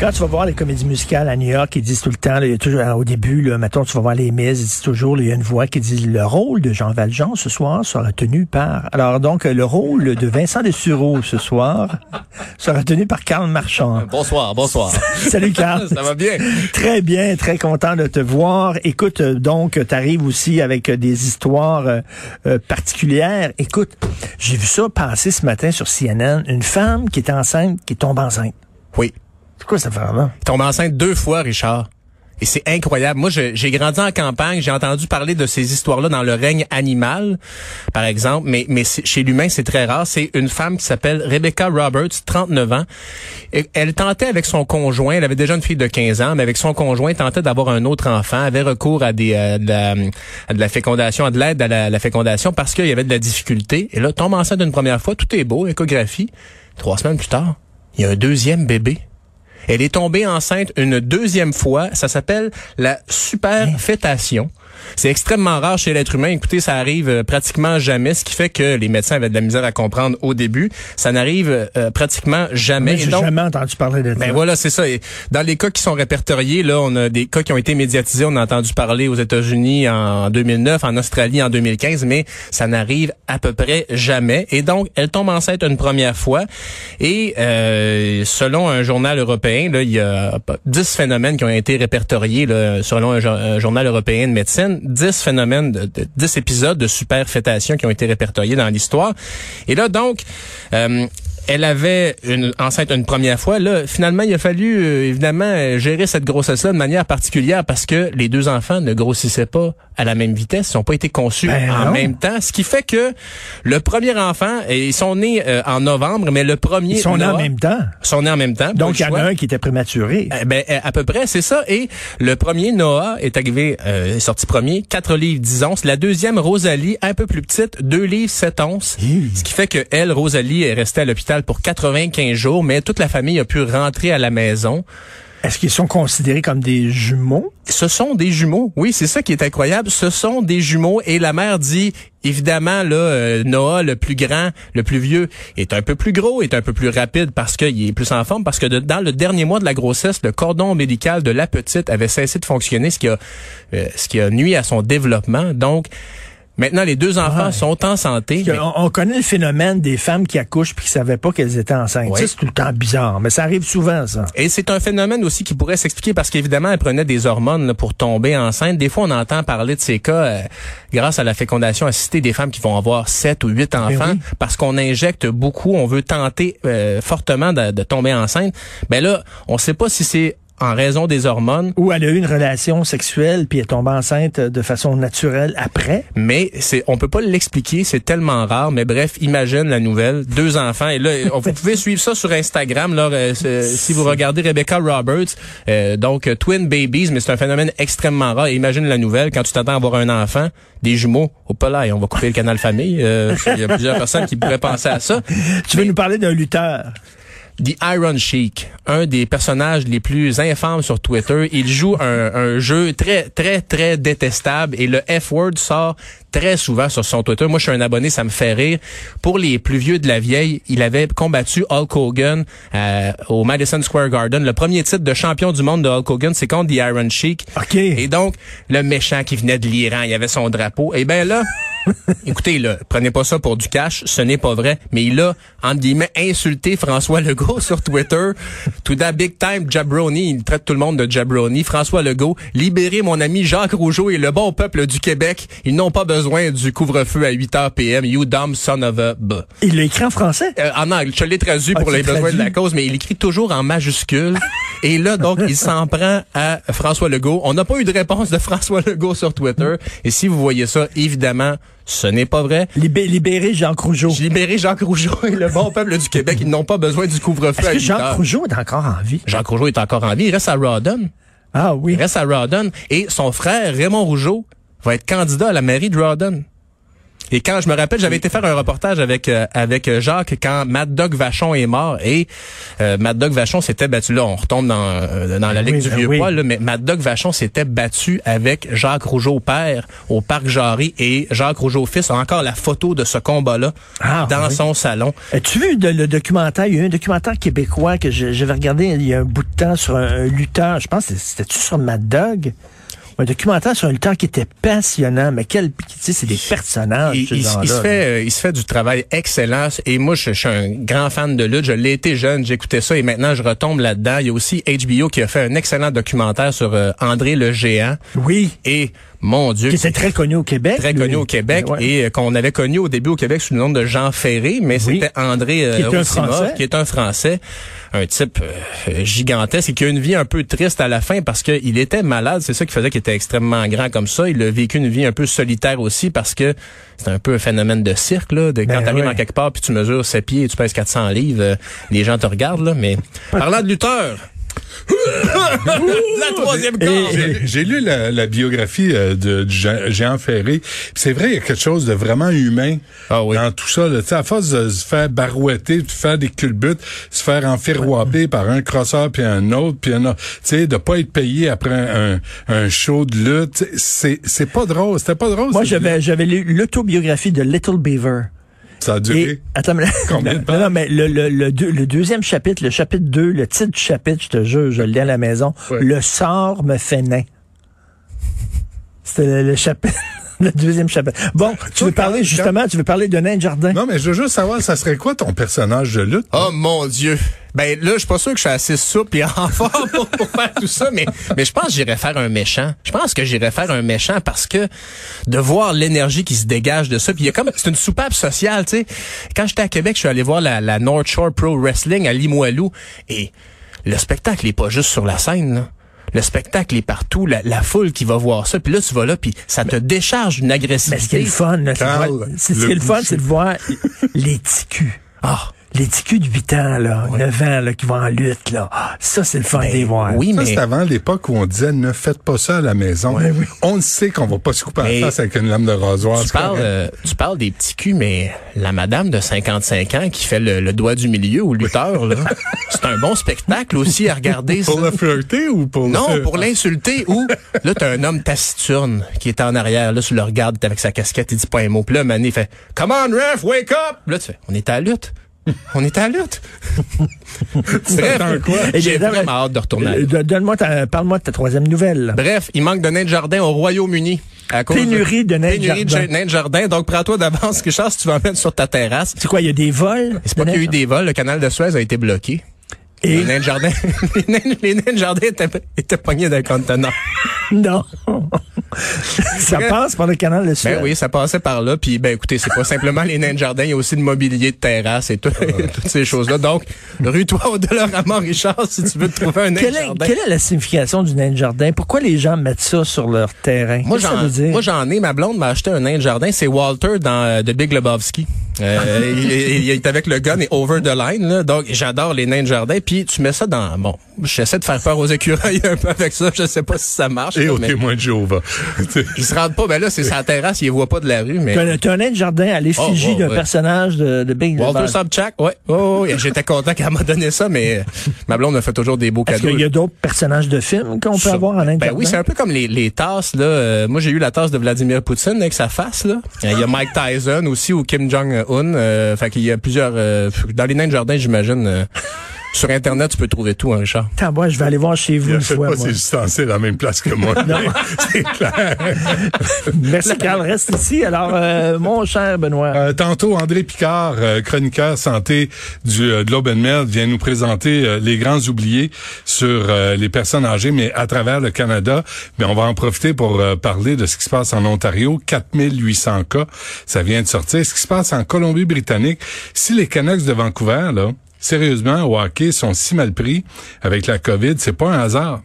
Quand tu vas voir les comédies musicales à New York, ils disent tout le temps, là, il y a toujours, au début, là, mettons, tu vas voir les Miz, ils disent toujours, là, il y a une voix qui dit le rôle de Jean Valjean ce soir sera tenu par. Alors donc, le rôle de Vincent Dessureau ce soir sera tenu par Karl Marchand. Bonsoir, bonsoir. Salut Karl. Ça va bien? Très bien, très content de te voir. Écoute, euh, donc, tu arrives aussi avec euh, des histoires euh, euh, particulières. Écoute, j'ai vu ça passer ce matin sur CNN. Une femme qui est enceinte, qui tombe enceinte. Oui. C'est quoi cette femme-là? Tombe enceinte deux fois, Richard. Et c'est incroyable. Moi, j'ai grandi en campagne, j'ai entendu parler de ces histoires-là dans le règne animal, par exemple, mais, mais chez l'humain, c'est très rare. C'est une femme qui s'appelle Rebecca Roberts, 39 ans. Et elle tentait avec son conjoint, elle avait déjà une fille de 15 ans, mais avec son conjoint, tentait d'avoir un autre enfant, avait recours à des euh, de, la, à de la fécondation, à de l'aide à la, la fécondation parce qu'il y avait de la difficulté. Et là, tombe enceinte une première fois, tout est beau, échographie. Trois semaines plus tard, il y a un deuxième bébé. Elle est tombée enceinte une deuxième fois. Ça s'appelle la superfétation. C'est extrêmement rare chez l'être humain. Écoutez, ça arrive euh, pratiquement jamais, ce qui fait que les médecins avaient de la misère à comprendre au début. Ça n'arrive euh, pratiquement jamais. J'ai jamais entendu parler de ça. ben voilà, c'est ça. Et dans les cas qui sont répertoriés, là, on a des cas qui ont été médiatisés. On a entendu parler aux États-Unis en 2009, en Australie en 2015, mais ça n'arrive à peu près jamais. Et donc, elle tombe enceinte une première fois. Et euh, selon un journal européen, là, il y a 10 phénomènes qui ont été répertoriés là, selon un, jo- un journal européen de médecine. 10 phénomènes, de, de- 10 épisodes de superfétation qui ont été répertoriés dans l'histoire. Et là, donc, euh, elle avait une enceinte une première fois. Là, finalement, il a fallu euh, évidemment gérer cette grossesse-là de manière particulière parce que les deux enfants ne grossissaient pas à la même vitesse, ils n'ont pas été conçus Ben en non. même temps, ce qui fait que le premier enfant, et ils sont nés euh, en novembre, mais le premier Ils sont nés en même temps. sont nés en même temps. Donc, il y en a un qui était prématuré. Eh Ben, euh, à peu près, c'est ça. Et le premier, Noah, est arrivé, euh, est sorti premier, 4 livres 10 onces. La deuxième, Rosalie, un peu plus petite, 2 livres 7 onces. Hi. Ce qui fait que elle, Rosalie, est restée à l'hôpital pour 95 jours, mais toute la famille a pu rentrer à la maison. Est-ce qu'ils sont considérés comme des jumeaux? Ce sont des jumeaux. Oui, c'est ça qui est incroyable. Ce sont des jumeaux. Et la mère dit, évidemment, là, euh, Noah, le plus grand, le plus vieux, est un peu plus gros, est un peu plus rapide parce qu'il est plus en forme, parce que de- dans le dernier mois de la grossesse, le cordon ombilical de la petite avait cessé de fonctionner, ce qui a, euh, ce qui a nuit à son développement. Donc, maintenant, les deux enfants Ouais. sont en santé. mais- On, on connaît le phénomène des femmes qui accouchent puis qui savaient pas qu'elles étaient enceintes. C'est tout le temps bizarre, mais ça arrive souvent, ça. Et c'est un phénomène aussi qui pourrait s'expliquer parce qu'évidemment, elle prenait des hormones là, pour tomber enceinte. Des fois, on entend parler de ces cas euh, grâce à la fécondation assistée des femmes qui vont avoir sept ou huit enfants oui. parce qu'on injecte beaucoup, on veut tenter euh, fortement de, de tomber enceinte. Ben là, on sait pas si c'est en raison des hormones Ou elle a eu une relation sexuelle puis elle tombe enceinte de façon naturelle après? Mais c'est, on peut pas l'expliquer, c'est tellement rare. Mais bref, imagine la nouvelle, deux enfants. Et là, vous pouvez suivre ça sur Instagram. Là, euh, si vous regardez Rebecca Roberts, euh, donc euh, twin babies, mais c'est un phénomène extrêmement rare. Et imagine la nouvelle quand tu t'attends à avoir un enfant, des jumeaux. Au là, on va couper le canal famille. Euh, Il y a plusieurs personnes qui pourraient penser à ça. Tu veux nous parler d'un lutteur? The Iron Sheik, un des personnages les plus infâmes sur Twitter. Il joue un, jeu très, très, très détestable et le F-word sort très souvent sur son Twitter. Moi, je suis un abonné, ça me fait rire. Pour les plus vieux de la vieille, il avait combattu Hulk Hogan euh, au Madison Square Garden. Le premier titre de champion du monde de Hulk Hogan, c'est contre The Iron Sheik. OK. Et donc, le méchant qui venait de l'Iran, il avait son drapeau. Et ben là, écoutez, là, prenez pas ça pour du cash, ce n'est pas vrai, mais il a, entre guillemets, insulté François Legault sur Twitter. Tout d'un big time jabroni, il traite tout le monde de jabroni. François Legault, libérez mon ami Jacques Rougeau et le bon peuple du Québec. Ils n'ont pas besoin du couvre-feu à 8 h PM. You dumb son of a... b. Il l'a écrit en français? Euh, en anglais, je l'ai traduit Ah, pour les besoins de la cause, mais il écrit toujours en majuscule. Et là, donc, il s'en prend à François Legault. On n'a pas eu de réponse de François Legault sur Twitter. Et si vous voyez ça, évidemment, ce n'est pas vrai. Libé- libérer Jacques Rougeau. Libéré Jacques Rougeau et le bon peuple du Québec. Ils n'ont pas besoin du couvre-feu Est-ce que 8 Jacques. Rougeau est encore en vie? Jacques Rougeau est encore en vie. Il reste à Rawdon. Ah oui. Il reste à Rawdon. Et son frère, Raymond Rougeau, va être candidat à la mairie de Rawdon. Et quand je me rappelle, j'avais été faire un reportage avec euh, avec euh, Jacques quand Mad Dog Vachon est mort et euh, Mad Dog Vachon s'était battu là, on retombe dans euh, dans la ligue Oui, du ben vieux oui. poil là, mais Mad Dog Vachon s'était battu avec Jacques Rougeau père au parc Jarry et Jacques Rougeau fils a encore la photo de ce combat là Ah, dans oui. son salon. As-tu vu le documentaire? Il y a eu un documentaire québécois que j'avais regardé il y a un bout de temps sur un, un lutteur. Je pense que c'était-tu sur Mad Dog? Un documentaire sur un lutteur qui était passionnant, mais quel, tu sais, c'est des personnages. Il, se fait, euh, il se fait du travail excellent. Et moi, je, je suis un grand fan de lutte. Je l'ai été jeune, j'écoutais ça et maintenant je retombe là-dedans. Il y a aussi HBO qui a fait un excellent documentaire sur euh, André le géant. Oui. Et mon Dieu, Qui était très connu au Québec. très lui. connu au Québec Ouais. et euh, qu'on avait connu au début au Québec sous le nom de Jean Ferré, mais Oui. c'était André euh, Qui est un Français. qui est un Français, un type euh, gigantesque et qui a une vie un peu triste à la fin parce qu'il était malade. C'est ça qui faisait qu'il était extrêmement grand comme ça. Il a vécu une vie un peu solitaire aussi parce que c'est un peu un phénomène de cirque là. De, Ben quand t'arrives ouais. en quelque part puis tu mesures 7 pieds et tu pèses 400 livres, euh, les gens te regardent là. Mais parlant de lutteur, la troisième corde. J'ai- lu la, la biographie euh, de, Jean, Jean Ferré. C'est vrai, il y a quelque chose de vraiment humain Ah oui. dans tout ça. là. À force de se faire barouetter, de faire des culbutes, se faire enferroiper par un crosseur puis un autre, puis un autre. Tu sais, de pas être payé après un, un show de lutte. C'est pas drôle. C'était pas drôle. Moi, j'avais, j'avais lu l'autobiographie de Little Beaver. Ça a duré. Et, attends, mais, Combien de non, mais le, le, le, deux- le deuxième chapitre, le chapitre 2, le titre du chapitre, je te jure, je le lis à la maison. Ouais. Le sort me fait nain. C'était le, le chapitre, le deuxième chapitre. Bon, tu veux parler, justement, tu veux parler de nain de jardin? Non, mais je veux juste savoir, ça serait quoi ton personnage de lutte? Oh mon Dieu. Ben là, je suis pas sûr que je suis assez souple et en forme pour, pour faire tout ça, mais mais je pense que j'irais faire un méchant. Je pense que j'irais faire un méchant parce que de voir l'énergie qui se dégage de ça, puis il y a comme c'est une soupape sociale, tu sais. Quand j'étais à Québec, je suis allé voir la, la North Shore Pro Wrestling à Limoilou et le spectacle est pas juste sur la scène. Là. Le spectacle est partout, la, la foule qui va voir ça, puis là tu vas là, puis ça te décharge une Mais ce qui est agressivité. le fun, là, c'est ce le qui est le fun, c'est de voir les ticus. Ah, Les ticus de 8 ans, là, 9 ans, là, qui vont en lutte, là. Ah, Ça, c'est le fun de les voir. Ben oui, Ça, mais c'est avant l'époque où on disait ne faites pas ça à la maison. On le sait qu'on va pas se couper Mais la face avec une lame de rasoir. Tu parles, euh, tu parles des petits culs, mais la madame de 55 ans qui fait le, le doigt du milieu au lutteur, là, c'est un bon spectacle aussi à regarder. ça. Pour le flirter ou pour Non, le... pour l'insulter ou là t'as un homme taciturne qui est en arrière là tu le regardes t'es avec sa casquette il dit pas un mot puis là Mané il fait Come on ref wake up là tu fais on est à la lutte on est à la lutte bref Et j'ai les- vraiment hâte de retourner don- Donne-moi parle-moi de ta troisième nouvelle. Bref, il manque de nains de jardin au Royaume-Uni. À cause Pénurie de nains de Pénurie jardin. nains de jardin. Donc, prends-toi d'avance, Richard, si tu vas en mettre sur ta terrasse. C'est quoi, il y a des vols? C'est pas qu'il y a eu des vols, le canal de Suez a été bloqué. Et? Les nains de jardin, les nains, de jardin étaient, étaient pognés d'un contenant. non. ça passe par le canal de Suez. Ben oui, ça passait par là. Puis ben écoutez, c'est pas simplement les nains de jardin, il y a aussi le mobilier de terrasse et tout- toutes ces choses-là. Donc, rue-toi au Dolorama, Richard, si tu veux te trouver un nain de jardin. quelle est la signification du nain de jardin? Pourquoi les gens mettent ça sur leur terrain? Moi, j'en, veut dire? moi, j'en ai. Ma blonde m'a acheté un nain de jardin. C'est Walter dans euh, The Big Lebowski. Euh, il, il- il est avec le gun et over the line. Là. Donc, j'adore les nains de jardin. Puis, tu mets ça dans... Bon, j'essaie de faire peur aux écureuils un peu avec ça. Je sais pas si ça marche. Et là, au mais témoin de Jéhovah. ils se rendent pas. Ben là, c'est sa terrasse. Ils les voient pas de la rue. Mais T'as un, t'as un nain de jardin à l'effigie Oh, oh, d'un ouais. personnage de, de Big Walter. Sobchak, ouais. Oh, oui, j'étais content qu'elle m'a donné ça, mais euh, ma blonde me fait toujours des beaux Est-ce cadeaux. qu'il y a d'autres personnages de films qu'on peut Ça- avoir en nain de Ben oui, c'est un peu comme les, les tasses là. Euh, moi, j'ai eu la tasse de Vladimir Poutine avec sa face là. Il y a Mike Tyson aussi ou Kim Jong Un. Euh, fait qu'il y a plusieurs euh, dans les nains de jardin, j'imagine. euh, sur internet, tu peux trouver tout, hein, Richard. Attends, moi, je vais aller voir chez vous Il une fois, pas moi. ses ustensiles à la même place que moi. c'est clair. Merci, Carl. Reste ici. Alors, euh, mon cher Benoît. Euh, tantôt, André Picard, euh, chroniqueur santé du euh, Globe and Mail, vient nous présenter euh, les grands oubliés sur euh, les personnes âgées, mais à travers le Canada. Mais on va en profiter pour euh, parler de ce qui se passe en Ontario. 4800 cas, ça vient de sortir. Ce qui se passe en Colombie-Britannique. Si les Canucks de Vancouver, là, sérieusement, au hockey, sont si mal pris avec la COVID. C'est pas un hasard.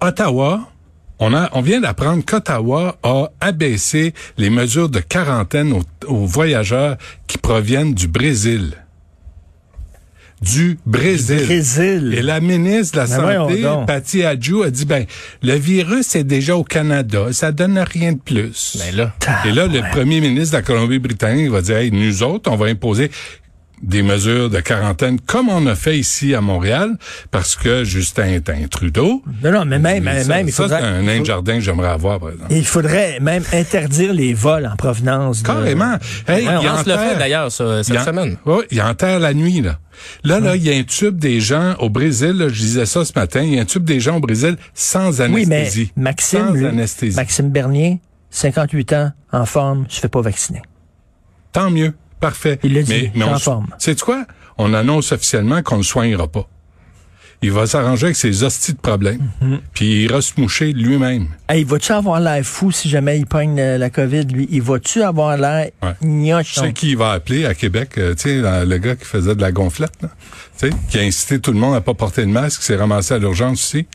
Ottawa, on, a, on vient d'apprendre qu'Ottawa a abaissé les mesures de quarantaine aux, aux voyageurs qui proviennent du Brésil. Du Brésil. Brésil. Et la ministre de la Santé. Patty Adjou, a dit, ben, le virus est déjà au Canada, ça donne rien de plus. Ben là. Et là, le premier ministre de la Colombie-Britannique va dire, hey, nous autres, on va imposer des mesures de quarantaine comme on a fait ici à Montréal, parce que Justin est un Trudeau. Non, non, mais même, ça, même, il ça, faudrait, c'est un nain de jardin que j'aimerais avoir, par exemple. il faudrait même interdire les vols en provenance de... Carrément. Hey, Ouais, il on se le enterre- fait d'ailleurs ça, cette il en- semaine. Ouais, il enterre la nuit, là. Là, là, il y a un tube des gens au Brésil, là, je disais ça ce matin, il y a un tube des gens au Brésil sans Oui, mais anesthésie. Maxime, Sans lui, anesthésie. Maxime Bernier, 58 ans, en forme, se fait pas vacciner. Tant mieux. Parfait. Il l'a dit, mais, mais. C'est quoi? On annonce officiellement qu'on ne soignera pas. Il va s'arranger avec ses hosties de problèmes. Mhm. Puis il ira se moucher lui-même. Hey, va-tu avoir l'air fou si jamais il pogne la, la COVID, lui? Il va-tu avoir l'air Ouais. Tu sais qui il va appeler à Québec? euh, tu sais, le gars qui faisait de la gonflette, là? Tu sais, qui a incité tout le monde à pas porter de masque, qui s'est ramassé à l'urgence aussi?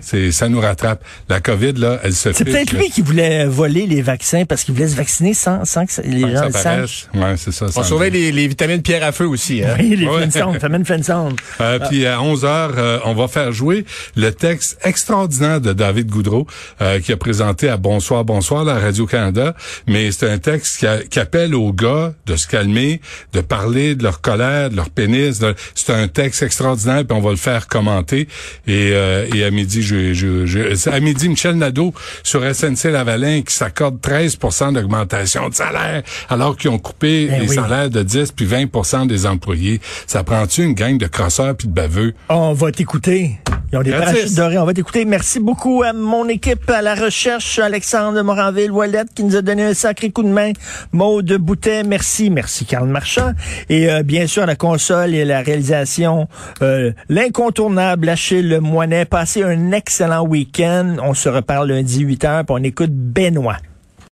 C'est, ça nous rattrape. La COVID, là, elle se C'est peut-être lui qui voulait voler les vaccins parce qu'il voulait se vacciner sans, sans que ça- les sans gens que le sachent. Ouais, c'est ça. On surveille les, les vitamines pierre à feu aussi. Hein? Oui, les Ouais. Famine Flintstone. Euh, Puis à 11 heures, euh, on va faire jouer le texte extraordinaire de David Goudreau euh, qui a présenté à Bonsoir, Bonsoir la Radio-Canada. Mais c'est un texte qui, a- qui appelle aux gars de se calmer, de parler de leur colère, de leur pénis. de- C'est un texte extraordinaire, puis on va le faire commenter. Et, euh, et à midi, je, je, je- à midi, Michel Nadeau sur SNC-Lavalin qui s'accorde 13% d'augmentation de salaire alors qu'ils ont coupé Ben les oui. salaires de 10 puis 20% des employés. Ça prend-tu une gang de crosseurs puis de baveux? On va t'écouter. Ils ont des parachutes dorés. On va t'écouter. Merci beaucoup à mon équipe à la recherche, Alexandre Moranville, Wallet, qui nous a donné un sacré coup de main. Maude Boutet, merci. Merci, Karl Marchand. Et euh, bien sûr, la console et la réalisation, euh, l'incontournable Achille Moinet. Passez un excellent week-end. On se reparle lundi 8h, puis on écoute Benoît.